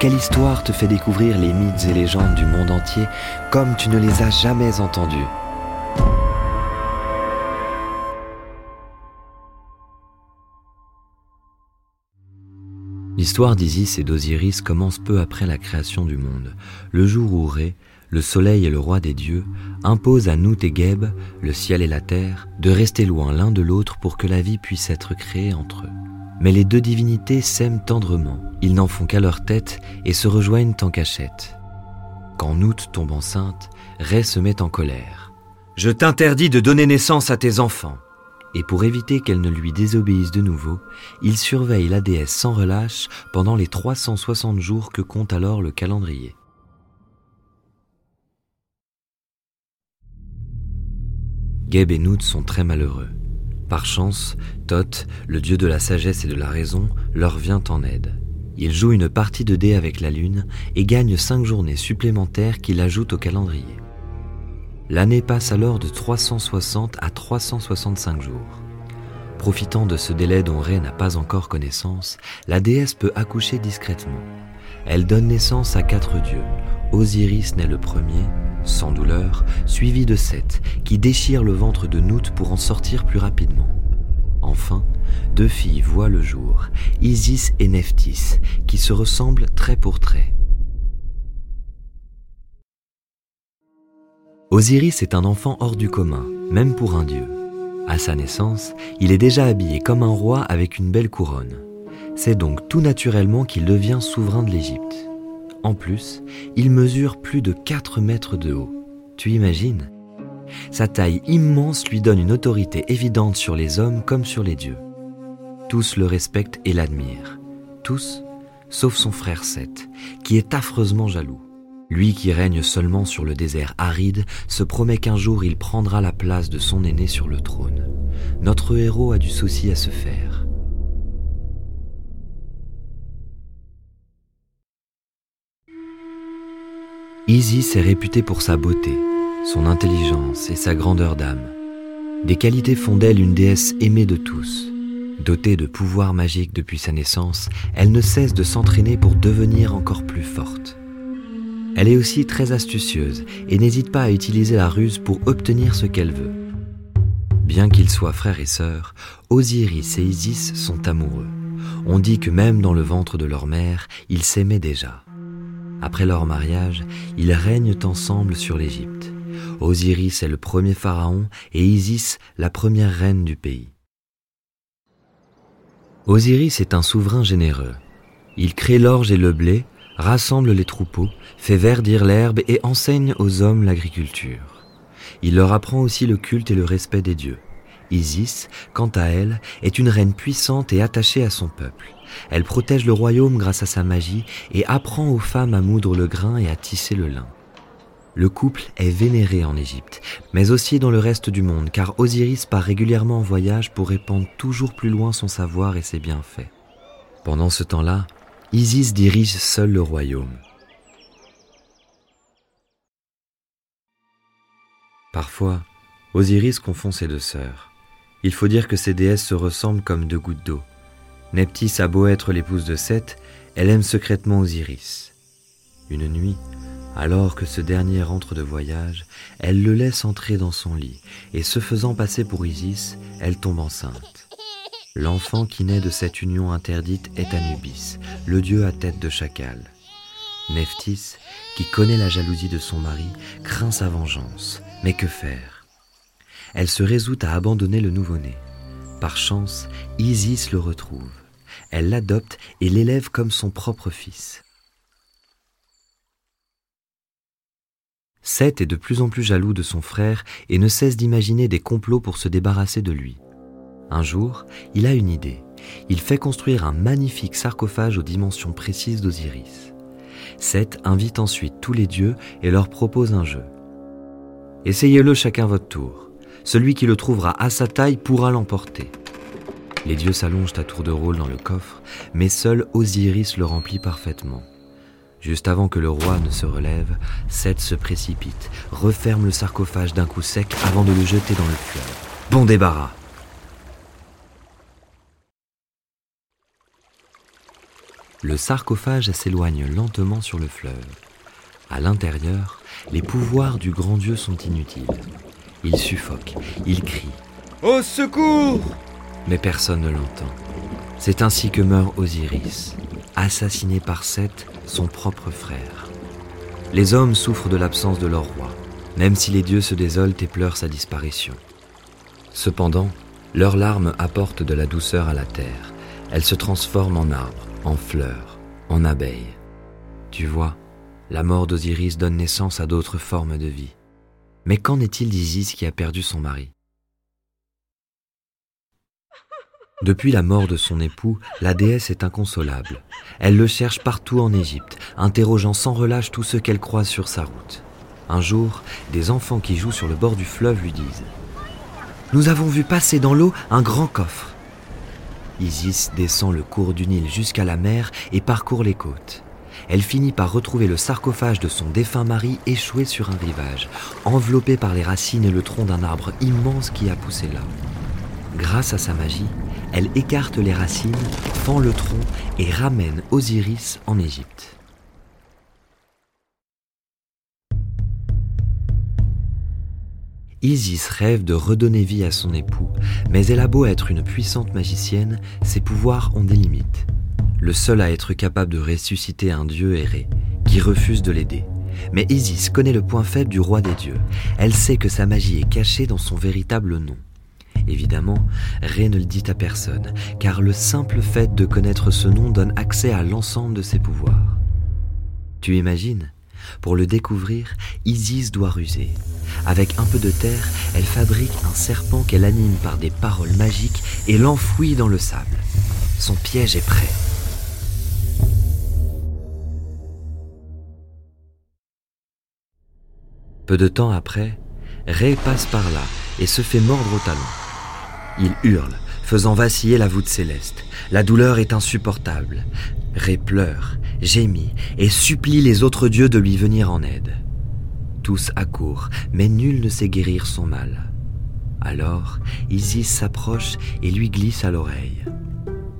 Quelle histoire te fait découvrir les mythes et légendes du monde entier comme tu ne les as jamais entendus L'histoire d'Isis et d'Osiris commence peu après la création du monde, le jour où Ré, le soleil et le roi des dieux, imposent à Nout et Geb, le ciel et la terre, de rester loin l'un de l'autre pour que la vie puisse être créée entre eux. Mais les deux divinités s'aiment tendrement, ils n'en font qu'à leur tête et se rejoignent en cachette. Quand Nout tombe enceinte, Ré se met en colère. Je t'interdis de donner naissance à tes enfants. Et pour éviter qu'elle ne lui désobéisse de nouveau, il surveille la déesse sans relâche pendant les 360 jours que compte alors le calendrier. Geb et Nout sont très malheureux. Par chance, Thoth, le dieu de la sagesse et de la raison, leur vient en aide. Il joue une partie de dés avec la lune et gagne cinq journées supplémentaires qu'il ajoute au calendrier. L'année passe alors de 360 à 365 jours. Profitant de ce délai dont Ré n'a pas encore connaissance, la déesse peut accoucher discrètement. Elle donne naissance à quatre dieux. Osiris naît le premier, sans douleur, suivi de Seth, qui déchire le ventre de Nout pour en sortir plus rapidement. Enfin, deux filles voient le jour, Isis et Nephthys, qui se ressemblent trait pour trait. Osiris est un enfant hors du commun, même pour un dieu. À sa naissance, il est déjà habillé comme un roi avec une belle couronne. C'est donc tout naturellement qu'il devient souverain de l'Égypte. En plus, il mesure plus de 4 mètres de haut. Tu imagines? Sa taille immense lui donne une autorité évidente sur les hommes comme sur les dieux. Tous le respectent et l'admirent. Tous, sauf son frère Seth, qui est affreusement jaloux. Lui qui règne seulement sur le désert aride se promet qu'un jour il prendra la place de son aîné sur le trône. Notre héros a du souci à se faire. Isis est réputée pour sa beauté, son intelligence et sa grandeur d'âme. Des qualités font d'elle une déesse aimée de tous. Dotée de pouvoirs magiques depuis sa naissance, elle ne cesse de s'entraîner pour devenir encore plus forte. Elle est aussi très astucieuse et n'hésite pas à utiliser la ruse pour obtenir ce qu'elle veut. Bien qu'ils soient frères et sœurs, Osiris et Isis sont amoureux. On dit que même dans le ventre de leur mère, ils s'aimaient déjà. Après leur mariage, ils règnent ensemble sur l'Égypte. Osiris est le premier pharaon et Isis la première reine du pays. Osiris est un souverain généreux. Il crée l'orge et le blé, rassemble les troupeaux, fait verdir l'herbe et enseigne aux hommes l'agriculture. Il leur apprend aussi le culte et le respect des dieux. Isis, quant à elle, est une reine puissante et attachée à son peuple. Elle protège le royaume grâce à sa magie et apprend aux femmes à moudre le grain et à tisser le lin. Le couple est vénéré en Égypte, mais aussi dans le reste du monde, car Osiris part régulièrement en voyage pour répandre toujours plus loin son savoir et ses bienfaits. Pendant ce temps-là, Isis dirige seul le royaume. Parfois, Osiris confond ses deux sœurs. Il faut dire que ces déesses se ressemblent comme deux gouttes d'eau. Nephthys a beau être l'épouse de Seth, elle aime secrètement Osiris. Une nuit, alors que ce dernier rentre de voyage, elle le laisse entrer dans son lit, et se faisant passer pour Isis, elle tombe enceinte. L'enfant qui naît de cette union interdite est Anubis, le dieu à tête de chacal. Nephthys, qui connaît la jalousie de son mari, craint sa vengeance. Mais que faire? Elle se résout à abandonner le nouveau-né. Par chance, Isis le retrouve. Elle l'adopte et l'élève comme son propre fils. Seth est de plus en plus jaloux de son frère et ne cesse d'imaginer des complots pour se débarrasser de lui. Un jour, il a une idée. Il fait construire un magnifique sarcophage aux dimensions précises d'Osiris. Seth invite ensuite tous les dieux et leur propose un jeu. Essayez-le chacun votre tour. Celui qui le trouvera à sa taille pourra l'emporter. Les dieux s'allongent à tour de rôle dans le coffre, mais seul Osiris le remplit parfaitement. Juste avant que le roi ne se relève, Seth se précipite, referme le sarcophage d'un coup sec avant de le jeter dans le fleuve. Bon débarras Le sarcophage s'éloigne lentement sur le fleuve. À l'intérieur, les pouvoirs du grand Dieu sont inutiles. Il suffoque, il crie. Au secours Mais personne ne l'entend. C'est ainsi que meurt Osiris, assassiné par Seth, son propre frère. Les hommes souffrent de l'absence de leur roi, même si les dieux se désolent et pleurent sa disparition. Cependant, leurs larmes apportent de la douceur à la terre. Elles se transforment en arbres, en fleurs, en abeilles. Tu vois, la mort d'Osiris donne naissance à d'autres formes de vie. Mais qu'en est-il d'Isis qui a perdu son mari Depuis la mort de son époux, la déesse est inconsolable. Elle le cherche partout en Égypte, interrogeant sans relâche tous ceux qu'elle croise sur sa route. Un jour, des enfants qui jouent sur le bord du fleuve lui disent ⁇ Nous avons vu passer dans l'eau un grand coffre. Isis descend le cours du Nil jusqu'à la mer et parcourt les côtes. Elle finit par retrouver le sarcophage de son défunt mari échoué sur un rivage, enveloppé par les racines et le tronc d'un arbre immense qui a poussé là. Grâce à sa magie, elle écarte les racines, fend le tronc et ramène Osiris en Égypte. Isis rêve de redonner vie à son époux, mais elle a beau être une puissante magicienne, ses pouvoirs ont des limites. Le seul à être capable de ressusciter un dieu est Ré, qui refuse de l'aider. Mais Isis connaît le point faible du roi des dieux. Elle sait que sa magie est cachée dans son véritable nom. Évidemment, Ré ne le dit à personne, car le simple fait de connaître ce nom donne accès à l'ensemble de ses pouvoirs. Tu imagines? Pour le découvrir, Isis doit ruser. Avec un peu de terre, elle fabrique un serpent qu'elle anime par des paroles magiques et l'enfouit dans le sable. Son piège est prêt. Peu de temps après, Ré passe par là et se fait mordre au talon. Il hurle, faisant vaciller la voûte céleste. La douleur est insupportable. Ré pleure, gémit et supplie les autres dieux de lui venir en aide. Tous accourent, mais nul ne sait guérir son mal. Alors, Isis s'approche et lui glisse à l'oreille.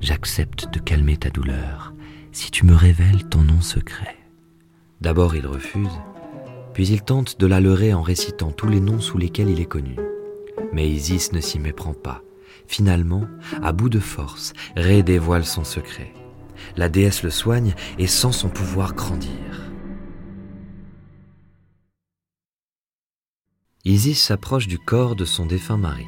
J'accepte de calmer ta douleur si tu me révèles ton nom secret. D'abord il refuse, puis il tente de la leurrer en récitant tous les noms sous lesquels il est connu. Mais Isis ne s'y méprend pas. Finalement, à bout de force, Ré dévoile son secret. La déesse le soigne et sent son pouvoir grandir. Isis s'approche du corps de son défunt mari.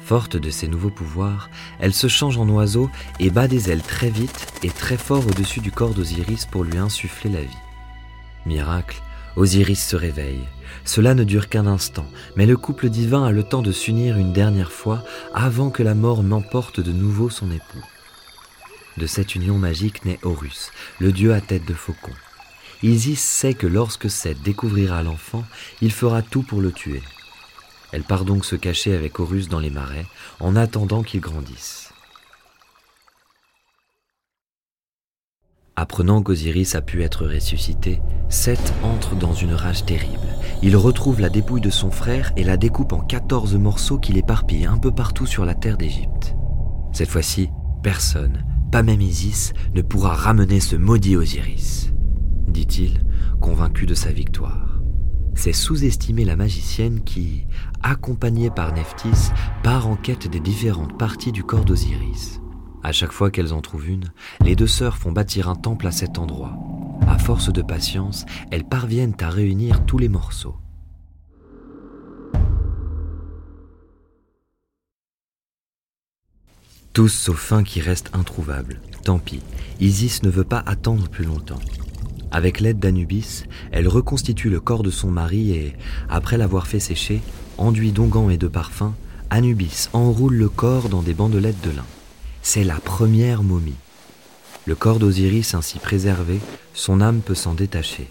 Forte de ses nouveaux pouvoirs, elle se change en oiseau et bat des ailes très vite et très fort au-dessus du corps d'Osiris pour lui insuffler la vie. Miracle, Osiris se réveille. Cela ne dure qu'un instant, mais le couple divin a le temps de s'unir une dernière fois avant que la mort n'emporte de nouveau son époux. De cette union magique naît Horus, le dieu à tête de faucon. Isis sait que lorsque Seth découvrira l'enfant, il fera tout pour le tuer. Elle part donc se cacher avec Horus dans les marais, en attendant qu'il grandisse. Apprenant qu'Osiris a pu être ressuscité, Seth entre dans une rage terrible. Il retrouve la dépouille de son frère et la découpe en 14 morceaux qu'il éparpille un peu partout sur la terre d'Égypte. Cette fois-ci, personne, pas même Isis, ne pourra ramener ce maudit Osiris, dit-il, convaincu de sa victoire. C'est sous-estimer la magicienne qui, accompagnée par Nephthys, part en quête des différentes parties du corps d'Osiris. À chaque fois qu'elles en trouvent une, les deux sœurs font bâtir un temple à cet endroit. À force de patience, elles parviennent à réunir tous les morceaux. Tous sauf un qui reste introuvable. Tant pis, Isis ne veut pas attendre plus longtemps. Avec l'aide d'Anubis, elle reconstitue le corps de son mari et, après l'avoir fait sécher, enduit d'onguents et de parfums, Anubis enroule le corps dans des bandelettes de lin. C'est la première momie. Le corps d'Osiris ainsi préservé, son âme peut s'en détacher.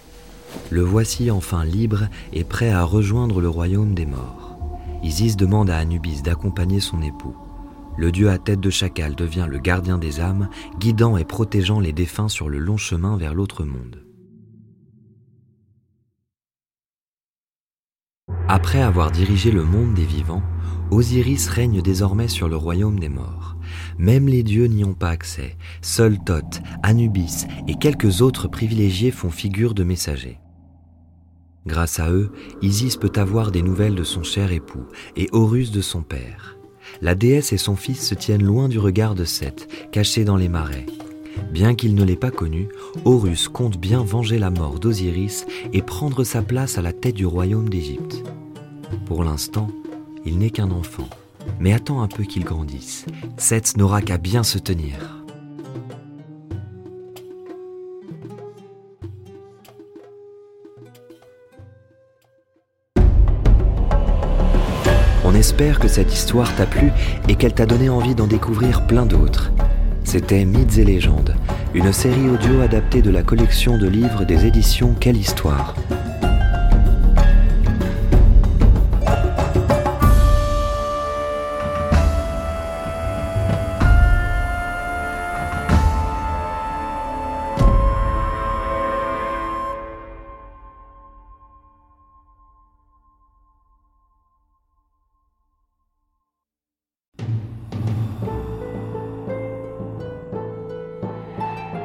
Le voici enfin libre et prêt à rejoindre le royaume des morts. Isis demande à Anubis d'accompagner son époux. Le dieu à tête de chacal devient le gardien des âmes, guidant et protégeant les défunts sur le long chemin vers l'autre monde. Après avoir dirigé le monde des vivants, Osiris règne désormais sur le royaume des morts. Même les dieux n'y ont pas accès. Seuls Thoth, Anubis et quelques autres privilégiés font figure de messagers. Grâce à eux, Isis peut avoir des nouvelles de son cher époux et Horus de son père. La déesse et son fils se tiennent loin du regard de Seth, cachés dans les marais. Bien qu'il ne l'ait pas connu, Horus compte bien venger la mort d'Osiris et prendre sa place à la tête du royaume d'Égypte. Pour l'instant, il n'est qu'un enfant, mais attends un peu qu'il grandisse. Seth n'aura qu'à bien se tenir. On espère que cette histoire t'a plu et qu'elle t'a donné envie d'en découvrir plein d'autres. C'était Mythes et légendes, une série audio adaptée de la collection de livres des éditions Quelle Histoire.